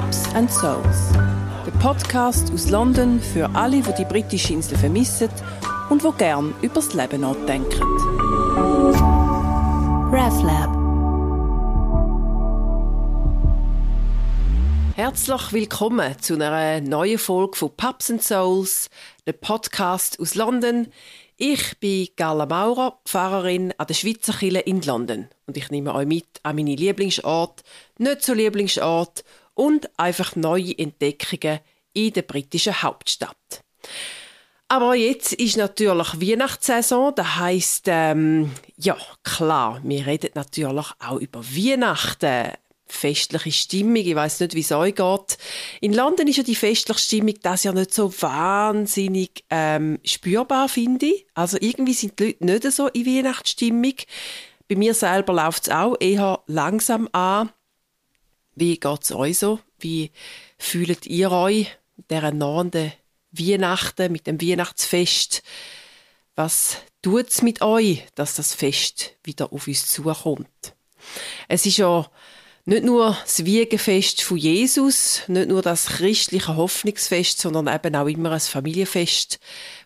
Pubs and Souls. Der Podcast aus London für alle, die die britische Insel vermissen und wo gern übers Leben nachdenken. RevLab. Herzlich willkommen zu einer neuen Folge von Pubs and Souls, der Podcast aus London. Ich bin Gala Maurer, Pfarrerin an der Schweizer Kirche in London. Und ich nehme euch mit an meine Lieblingsort, nicht so Lieblingsort und einfach neue Entdeckungen in der britischen Hauptstadt. Aber jetzt ist natürlich Weihnachtssaison, das heisst, ähm, ja, klar, wir reden natürlich auch über Weihnachten festliche Stimmung. Ich weiß nicht, wie es euch geht. In London ist ja die festliche Stimmung das ja nicht so wahnsinnig ähm, spürbar, finde ich. Also irgendwie sind die Leute nicht so in Weihnachtsstimmung. Bei mir selber läuft es auch eher langsam an. Wie geht es euch so? Wie fühlt ihr euch dieser nahenden Weihnachten, mit dem Weihnachtsfest? Was tut es mit euch, dass das Fest wieder auf uns zukommt? Es ist ja nicht nur das Wiegenfest von Jesus, nicht nur das christliche Hoffnungsfest, sondern eben auch immer ein Familienfest,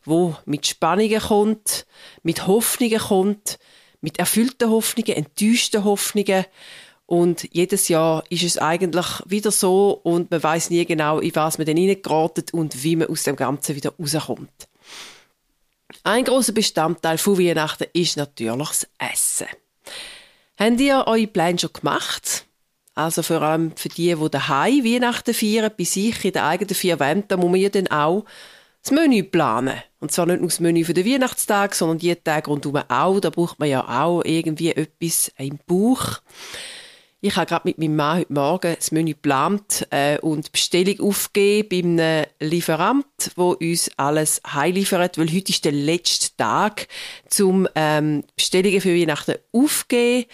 wo mit Spannungen kommt, mit Hoffnungen kommt, mit erfüllten Hoffnungen, enttäuschten Hoffnungen. Und jedes Jahr ist es eigentlich wieder so und man weiß nie genau, in was man denn hineingeraten und wie man aus dem Ganzen wieder rauskommt. Ein großer Bestandteil von Weihnachten ist natürlich das Essen. Habt ihr eure Pläne schon gemacht? Also vor allem für die, die daheim Weihnachten feiern, bei sich in den eigenen vier Wänden, muss man ja dann auch das Menü planen. Und zwar nicht nur das Menü für den Weihnachtstag, sondern jeden Tag rundherum auch. Da braucht man ja auch irgendwie etwas im Bauch. Ich habe gerade mit meinem Mann heute Morgen das Menü geplant äh, und Bestellung aufgegeben bei einem Lieferant, wo uns alles heimliefert, weil heute ist der letzte Tag, zum ähm, Bestellungen für Weihnachten aufgeben. Äh,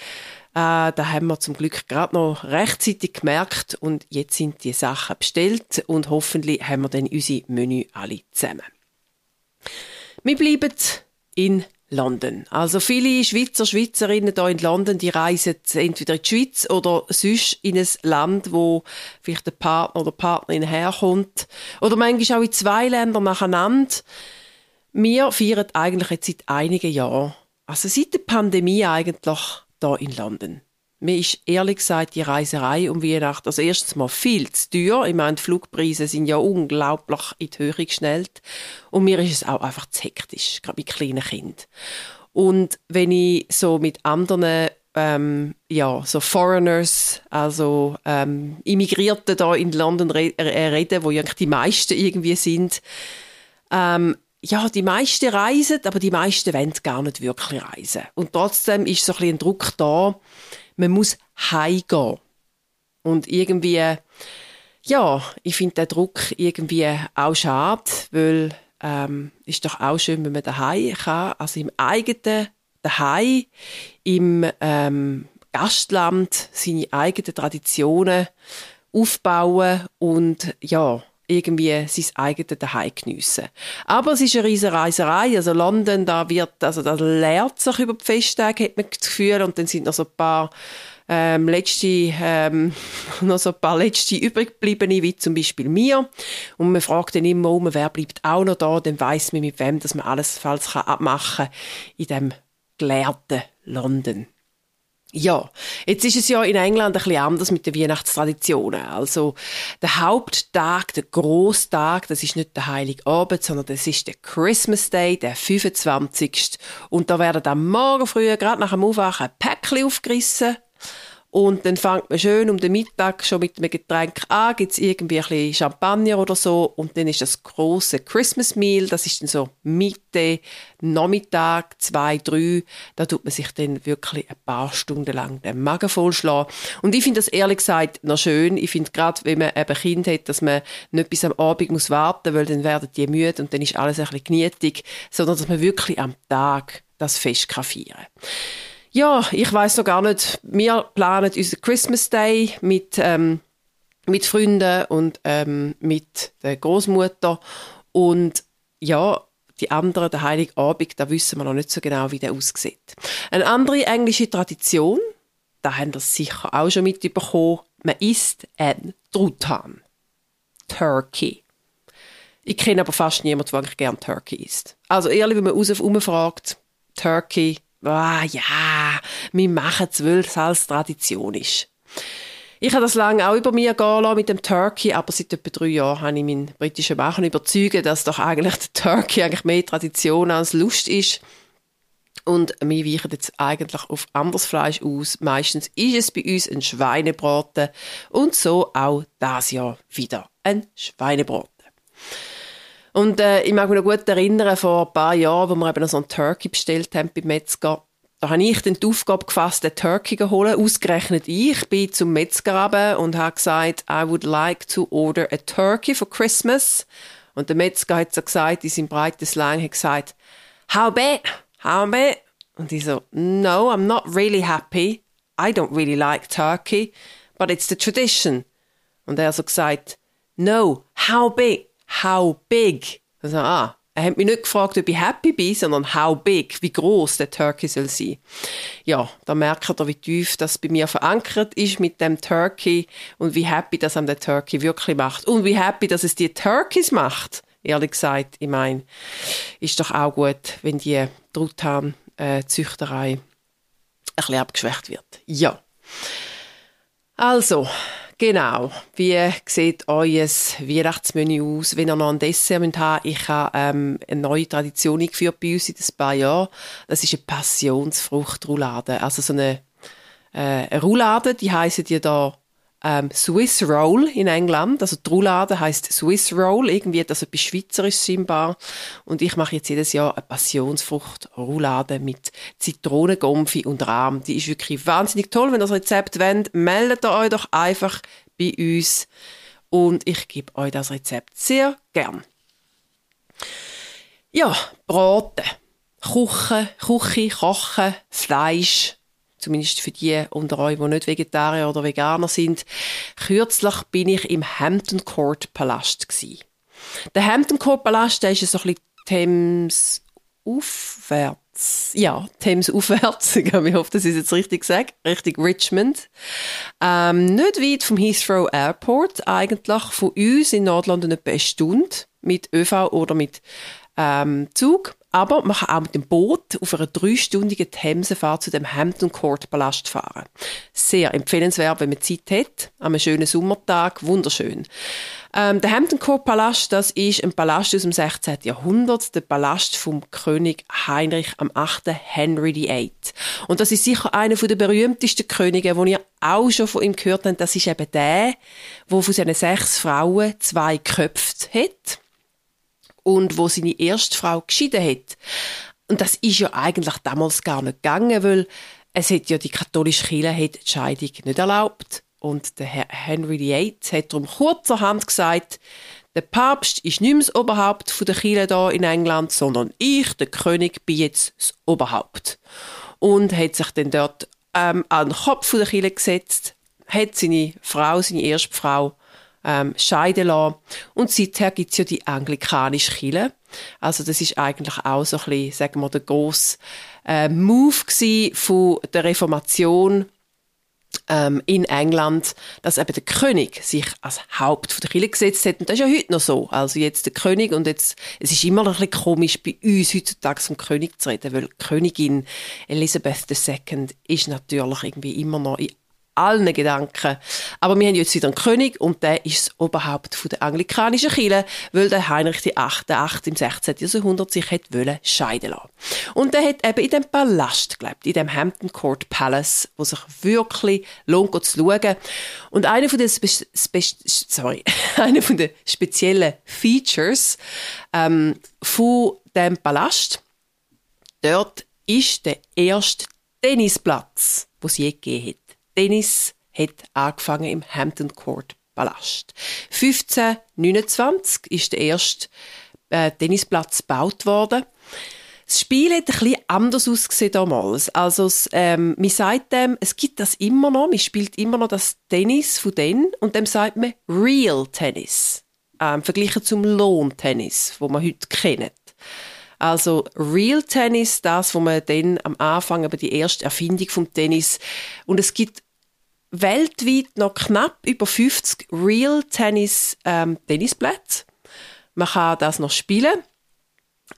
da haben wir zum Glück gerade noch rechtzeitig gemerkt und jetzt sind die Sachen bestellt und hoffentlich haben wir dann unsere Menü alle zusammen. Wir bleiben in London. Also viele Schweizer, Schweizerinnen hier in London, die reisen entweder in die Schweiz oder sonst in ein Land, wo vielleicht der Partner oder Partnerin herkommt. Oder manchmal auch in zwei Ländern nacheinander. Wir feiern eigentlich jetzt seit einigen Jahren, also seit der Pandemie eigentlich, hier in London. Mir ist ehrlich gesagt die Reiserei um Weihnachten also erstens mal viel zu teuer. Ich meine, die Flugpreise sind ja unglaublich in die Höhe geschnellt. Und mir ist es auch einfach zu hektisch, gerade mit kleinen Kindern. Und wenn ich so mit anderen ähm, ja, so Foreigners, also ähm, Immigrierten da in London re äh, reden, wo ja die meisten irgendwie sind, ähm, ja, die meisten reisen, aber die meisten wollen gar nicht wirklich reisen. Und trotzdem ist so ein, bisschen ein Druck da, man muss heimgehen. Und irgendwie, ja, ich finde den Druck irgendwie auch schade, weil ähm, ist doch auch schön, wenn man daheim kann, also im eigenen daheim, im ähm, Gastland seine eigenen Traditionen aufbauen und ja, irgendwie sein eigenes Daheim geniessen. Aber es ist eine riesige Reiserei. Also London, da wird, also da lehrt sich über die Festtage, hat man das Gefühl. Und dann sind noch so ein paar ähm, letzte, ähm, noch so ein paar letzte übriggebliebene, wie zum Beispiel mir. Und man fragt dann immer um, wer bleibt auch noch da, dann weiss man mit wem, dass man alles falls abmachen kann in dem gelehrten London. Ja, jetzt ist es ja in England ein bisschen anders mit den Weihnachtstraditionen. Also der Haupttag, der Großtag, das ist nicht der Heilige Abend, sondern das ist der Christmas Day, der 25. Und da werden am Morgen früh, gerade nach dem Aufwachen, Päckchen aufgerissen und dann fängt man schön um den Mittag schon mit einem Getränk an, gibt es irgendwie ein bisschen Champagner oder so? Und dann ist das große Christmas Meal, das ist dann so Mitte, Nachmittag, zwei, drei, da tut man sich dann wirklich ein paar Stunden lang den Magen vollschlagen. Und ich finde das ehrlich gesagt noch schön. Ich finde gerade, wenn man eben Kind hat, dass man nicht bis am Abend muss warten, weil dann werden die müde und dann ist alles ein bisschen genietig, sondern dass man wirklich am Tag das Fest kann feiern ja, ich weiß noch gar nicht. Wir planen unseren Christmas Day mit, ähm, mit Freunden und ähm, mit der Großmutter und ja, die anderen, der Heilige Abend, da wissen wir noch nicht so genau, wie der aussieht. Eine andere englische Tradition, da haben wir sicher auch schon mitbekommen, man isst ein Truthahn. Turkey. Ich kenne aber fast niemanden, der eigentlich gerne Turkey isst. Also ehrlich, wenn man raus umfragt, Turkey, ah, ja, wir machen es, weil es als Tradition ist. Ich habe das lange auch über mir gehen lassen mit dem Turkey, aber seit etwa drei Jahren habe ich meinen britischen Machen überzeugt, dass doch eigentlich der Turkey eigentlich mehr Tradition als Lust ist. Und wir weichen jetzt eigentlich auf anderes Fleisch aus. Meistens ist es bei uns ein Schweinebraten und so auch das Jahr wieder ein Schweinebraten. Und äh, ich mag mich noch gut erinnern, vor ein paar Jahren, wo wir eben noch so einen Turkey bestellt haben beim Metzger, da habe ich dann die Aufgabe gefasst, den Turkey zu holen. Ausgerechnet ich bin zum Metzger und habe gesagt, I would like to order a turkey for Christmas. Und der Metzger hat so gesagt, in seinem breiten Slang hat gesagt, how big, how big? Und ich so, no, I'm not really happy. I don't really like turkey, but it's the tradition. Und er so gesagt, no, how big, how big? Also, ah, er hat mich nicht gefragt, ob ich happy bin, sondern how big, wie groß der Turkey soll sein. Ja, da merkt ihr, wie tief das bei mir verankert ist mit dem Turkey und wie happy das an der Turkey wirklich macht und wie happy, dass es die Turkeys macht. Ehrlich gesagt, ich meine, ist doch auch gut, wenn die Truthahn-Züchterei ein bisschen abgeschwächt wird. Ja. Also, Genau. Wie sieht euer Weihnachtsmenü aus, wenn ihr noch ein Dessert habt? Ich habe ähm, eine neue Tradition eingeführt bei uns in ein paar Jahren. Das ist eine Passionsfruchtroulade. Also so eine, äh, eine Roulade, die heissen die da ähm, Swiss Roll in England. Also die Roulade heisst Swiss Roll, irgendwie das etwas Schweizerisch scheinbar. Und ich mache jetzt jedes Jahr eine Passionsfrucht-Roulade mit Zitronengomfi und Rahm. Die ist wirklich wahnsinnig toll. Wenn ihr das Rezept wollt, meldet ihr euch doch einfach bei uns. Und ich gebe euch das Rezept sehr gern. Ja, Braten. Kochen, Küche, Kochen, Fleisch, zumindest für die unter euch, die nicht Vegetarier oder Veganer sind. Kürzlich bin ich im Hampton Court Palast gsi. Der Hampton Court Palast, der ist so ein bisschen Thames aufwärts. Ja, Thames aufwärts. Ich hoffe, das ist jetzt richtig gesagt. Richtig Richmond. Ähm, nicht weit vom Heathrow Airport. Eigentlich von uns in Nordlondon etwa eine Stunde mit ÖV oder mit ähm, Zug. Aber man kann auch mit dem Boot auf einer dreistündigen Themsefahrt zu dem Hampton Court Palast fahren. Sehr empfehlenswert, wenn man Zeit hat. An einem schönen Sommertag. Wunderschön. Ähm, der Hampton Court Palast, das ist ein Palast aus dem 16. Jahrhundert. Der Palast vom König Heinrich am 8. Henry VIII. Und das ist sicher einer der berühmtesten Könige, den ihr auch schon von ihm gehört habt. Das ist eben der, der von seinen sechs Frauen zwei geköpft hat und wo seine erste Frau geschieden hat. Und das ist ja eigentlich damals gar nicht gegangen, weil es hat ja die katholische Kirche hat die Scheidung nicht erlaubt. Und der Herr Henry VIII hat darum kurzerhand gesagt, der Papst ist nicht mehr das Oberhaupt der Kirche da in England, sondern ich, der König, bin jetzt das Oberhaupt. Und hat sich dann dort ähm, an den Kopf der Kirche gesetzt, hat seine Frau, seine erste Frau, ähm, scheiden lassen. Und seither gibt es ja die anglikanische Kirche. Also das ist eigentlich auch so ein bisschen, sagen wir, der grosse äh, Move von der Reformation ähm, in England, dass eben der König sich als Haupt der Kirche gesetzt hat. Und das ist ja heute noch so. Also jetzt der König und jetzt, es ist immer noch ein bisschen komisch bei uns heutzutage vom König zu reden, weil Königin Elizabeth II ist natürlich irgendwie immer noch in allen Gedanken. Aber wir haben jetzt wieder einen König und der ist das Oberhaupt der anglikanischen Kirche, weil der Heinrich VIII. 8 im 16. Jahrhundert sich hat scheiden lassen. Und der hat eben in dem Palast gelebt, in dem Hampton Court Palace, wo sich wirklich lohnt zu schauen. Und einer von den, Spe Spe sorry, einer von den speziellen Features ähm, von dem Palast, dort ist der erste Tennisplatz, den es je gegeben hat. Tennis hat angefangen im Hampton Court Palast. 1529 ist der erste äh, Tennisplatz gebaut worden. Das Spiel hat ein bisschen anders ausgesehen damals. Also, ähm, man sagt dem, es gibt das immer noch, man spielt immer noch das Tennis von denen und dem sagt man Real Tennis. Ähm, verglichen zum Lohntennis, wo man heute kennt. Also Real Tennis, das, wo man dann am Anfang aber die erste Erfindung vom Tennis und es gibt weltweit noch knapp über 50 Real Tennis ähm, Tennisplätze. Man kann das noch spielen.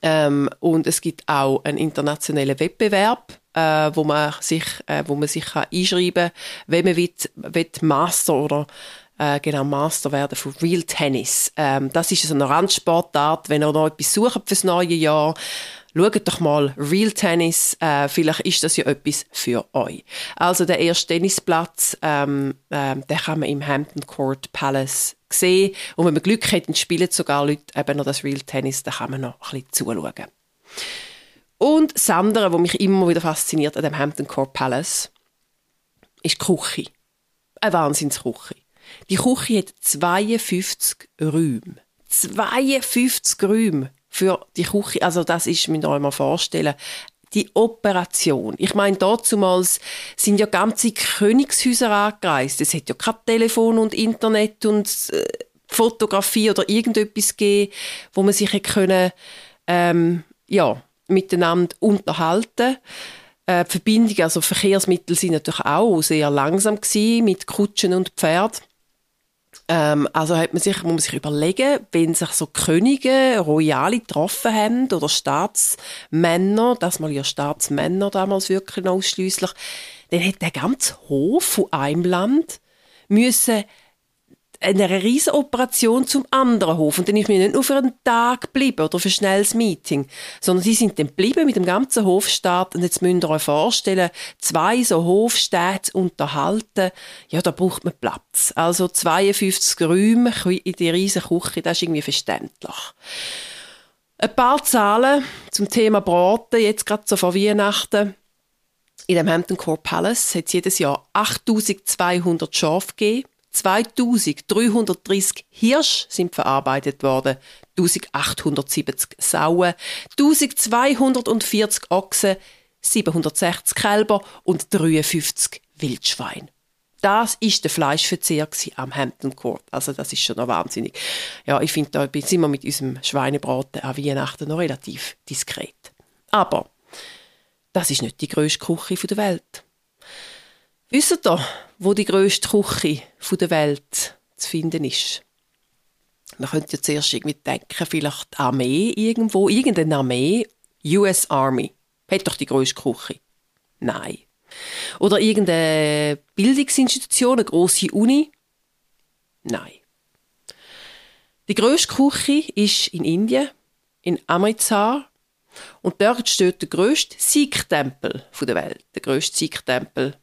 Ähm, und es gibt auch einen internationalen Wettbewerb, äh, wo man sich, äh, wo man sich kann einschreiben kann, wenn man will, will Master oder äh, genau Master werden von Real Tennis. Ähm, das ist so eine Randsportart, wenn ihr noch etwas sucht fürs neue Jahr schaut doch mal Real Tennis, äh, vielleicht ist das ja etwas für euch. Also der erste Tennisplatz, ähm, äh, den kann man im Hampton Court Palace sehen und wenn man Glück hat, dann spielen sogar Leute eben noch das Real Tennis, da kann man noch ein bisschen zuschauen. Und das andere, was mich immer wieder fasziniert an dem Hampton Court Palace, ist die Küche. Eine Wahnsinnsküche. Die Küche hat 52 Räume. 52 Räume für die Küche. Also das ist, mir euch mal vorstellen, die Operation. Ich meine, damals sind ja ganze Königshäuser angereist. Es hat ja kein Telefon und Internet und äh, Fotografie oder irgendetwas gegeben, wo man sich können, ähm, ja, miteinander unterhalten äh, die Verbindung, also Verkehrsmittel sind natürlich auch sehr langsam gewesen, mit Kutschen und Pferd. Ähm, also hat man sich, muss man sich überlegen, wenn sich so Könige, Royale getroffen haben oder Staatsmänner, das mal ja Staatsmänner damals wirklich ausschließlich, dann hat der ganze Hof von einem Land müssen eine riesige Operation zum anderen Hof. Und dann ist mir nicht nur für einen Tag geblieben oder für ein schnelles Meeting, sondern sie sind dann geblieben mit dem ganzen Hofstaat. Und jetzt müsst ihr euch vorstellen, zwei so Hofstädte unterhalten, ja, da braucht man Platz. Also 52 Räume in die riesige Küche, das ist irgendwie verständlich. Ein paar Zahlen zum Thema Braten, jetzt gerade so vor Weihnachten. In dem Hampton Court Palace hat es jedes Jahr 8200 Schafe gegeben. 2330 Hirsch sind verarbeitet worden, 1870 Sauen, 1240 Ochsen, 760 Kälber und 53 Wildschweine. Das ist der Fleischverzehr am Hampton Court. Also das ist schon noch wahnsinnig. Ja, ich finde, da sind wir mit unserem Schweinebraten an Weihnachten noch relativ diskret. Aber das ist nicht die grösste Küche der Welt. Wisst ihr, wo die grösste Küche der Welt zu finden ist? Man könnte ja zuerst irgendwie denken, vielleicht Armee irgendwo, irgendeine Armee, US Army, hat doch die grösste Küche. Nein. Oder irgendeine Bildungsinstitution, eine grosse Uni? Nein. Die grösste Küche ist in Indien, in Amritsar. Und dort steht der grösste Sikh-Tempel der Welt. Der grösste Sikh-Tempel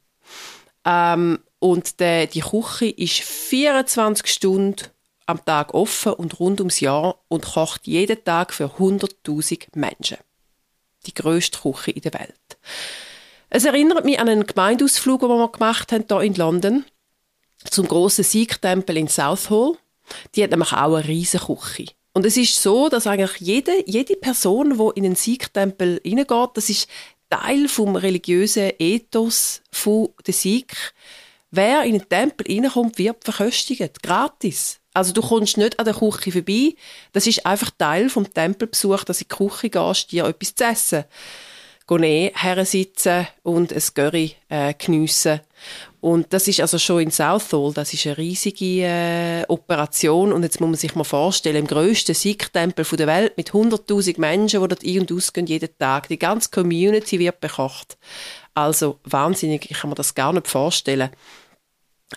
ähm, und der, die Küche ist 24 Stunden am Tag offen und rund ums Jahr und kocht jeden Tag für 100.000 Menschen. Die grösste Küche in der Welt. Es erinnert mich an einen Gemeindeausflug, den wir gemacht haben hier in London zum großen Sikh-Tempel in Southall. Die hat nämlich auch eine riesige Küche. Und es ist so, dass eigentlich jede, jede Person, die in einen Sikh-Tempel hineingeht, das ist Teil vom religiösen Ethos der Sikh. Wer in den Tempel reinkommt, wird verköstigt. Gratis. Also du kommst nicht an der Küche vorbei. Das ist einfach Teil vom Tempelbesuch, dass in die Küche gehst, dir etwas zu essen. Gehen hersitzen und ein Curry äh, geniessen. Und das ist also schon in Southall, das ist eine riesige äh, Operation. Und jetzt muss man sich mal vorstellen, im grössten Sikh-Tempel der Welt mit 100.000 Menschen, die dort ein- und ausgehen jeden Tag. Die ganze Community wird bekocht. Also wahnsinnig, ich kann mir das gar nicht vorstellen.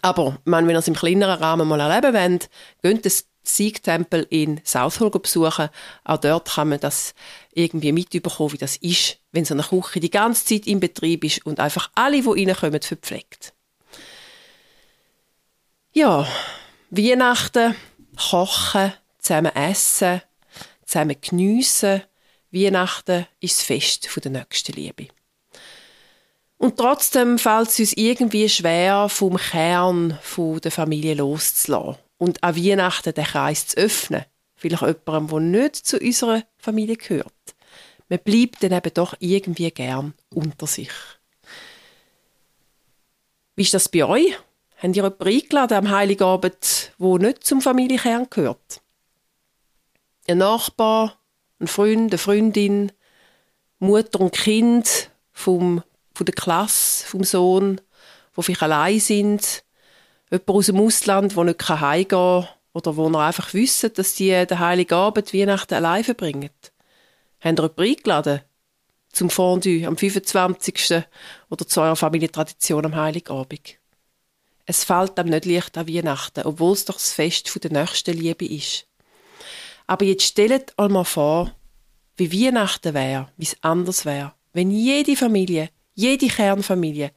Aber meine, wenn ihr es im kleineren Rahmen mal erleben wollt, geht den Sikh-Tempel in Southall besuchen. Auch dort kann man das irgendwie mitbekommen, wie das ist, wenn so eine Küche die ganze Zeit in Betrieb ist und einfach alle, die reinkommen, verpflegt. Ja, Weihnachten, kochen, zusammen essen, zusammen geniessen. Weihnachten ist das Fest der nächsten Liebe. Und trotzdem fällt es uns irgendwie schwer, vom Kern der Familie loszulassen. Und an Weihnachten den Kreis zu öffnen. Vielleicht jemandem, der nicht zu unserer Familie gehört. Man bleibt dann eben doch irgendwie gern unter sich. Wie ist das bei euch? Habt ihr jemanden eingeladen am Heiligabend, der nicht zum Familienkern gehört? Ein Nachbar, ein Freund, eine Freundin, Mutter und Kind vom, von der Klasse, vom Sohn die vielleicht allein sind, jemand aus dem Ausland, der nicht heimgehen kann oder wo noch einfach wissen, dass sie den Heiligen Abend Weihnachten allein verbringen. Haben ihr jemanden eingeladen? Zum Fondue am 25. oder zu eurer Familientradition am Heiligabend? Es fällt einem nicht leicht an Weihnachten, obwohl es doch das Fest der nächsten Liebe ist. Aber jetzt stellt euch mal vor, wie Weihnachten wäre, wie es anders wäre, wenn jede Familie, jede Kernfamilie,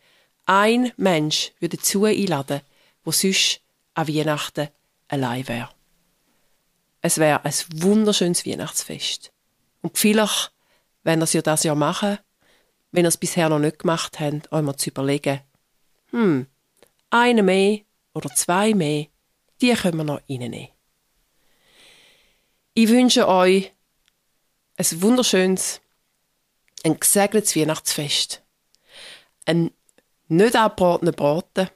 ein Mensch würde zu einladen, wo sonst an Weihnachten allein wäre. Es wäre ein wunderschönes Weihnachtsfest. Und vielleicht, wenn ihr es ja das Jahr machen, wenn ihr es bisher noch nicht gemacht habt, euch mal zu überlegen, hm, eine mehr oder zwei mehr, die können wir noch reinnehmen. Ich wünsche euch ein wunderschönes, ein gesegnetes Weihnachtsfest. Ein nicht abgebratenen Braten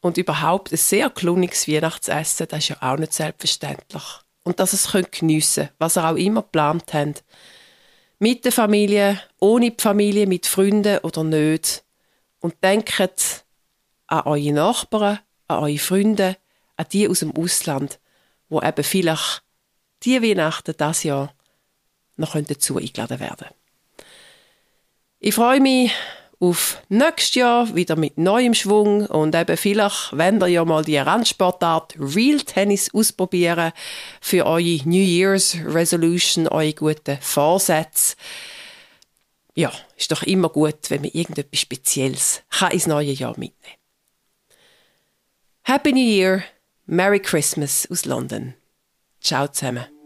und überhaupt ein sehr kluniges Weihnachtsessen, das ist ja auch nicht selbstverständlich. Und dass es geniessen könnt, was ihr auch immer geplant habt. Mit der Familie, ohne die Familie, mit Freunden oder nicht. Und denkt an eure Nachbarn, an eure Freunde, an die aus dem Ausland, wo eben vielleicht die Weihnachten das Jahr noch dazu eingeladen werden Ich freue mich auf nächstes Jahr wieder mit neuem Schwung und eben vielleicht, wenn ihr ja mal die Randsportart Real Tennis ausprobieren für eure New Year's Resolution, eure guten Vorsätze. Ja, ist doch immer gut, wenn man irgendetwas Spezielles kann ins neue Jahr mitnehmen Happy New Year, Merry Christmas aus London. Ciao zusammen.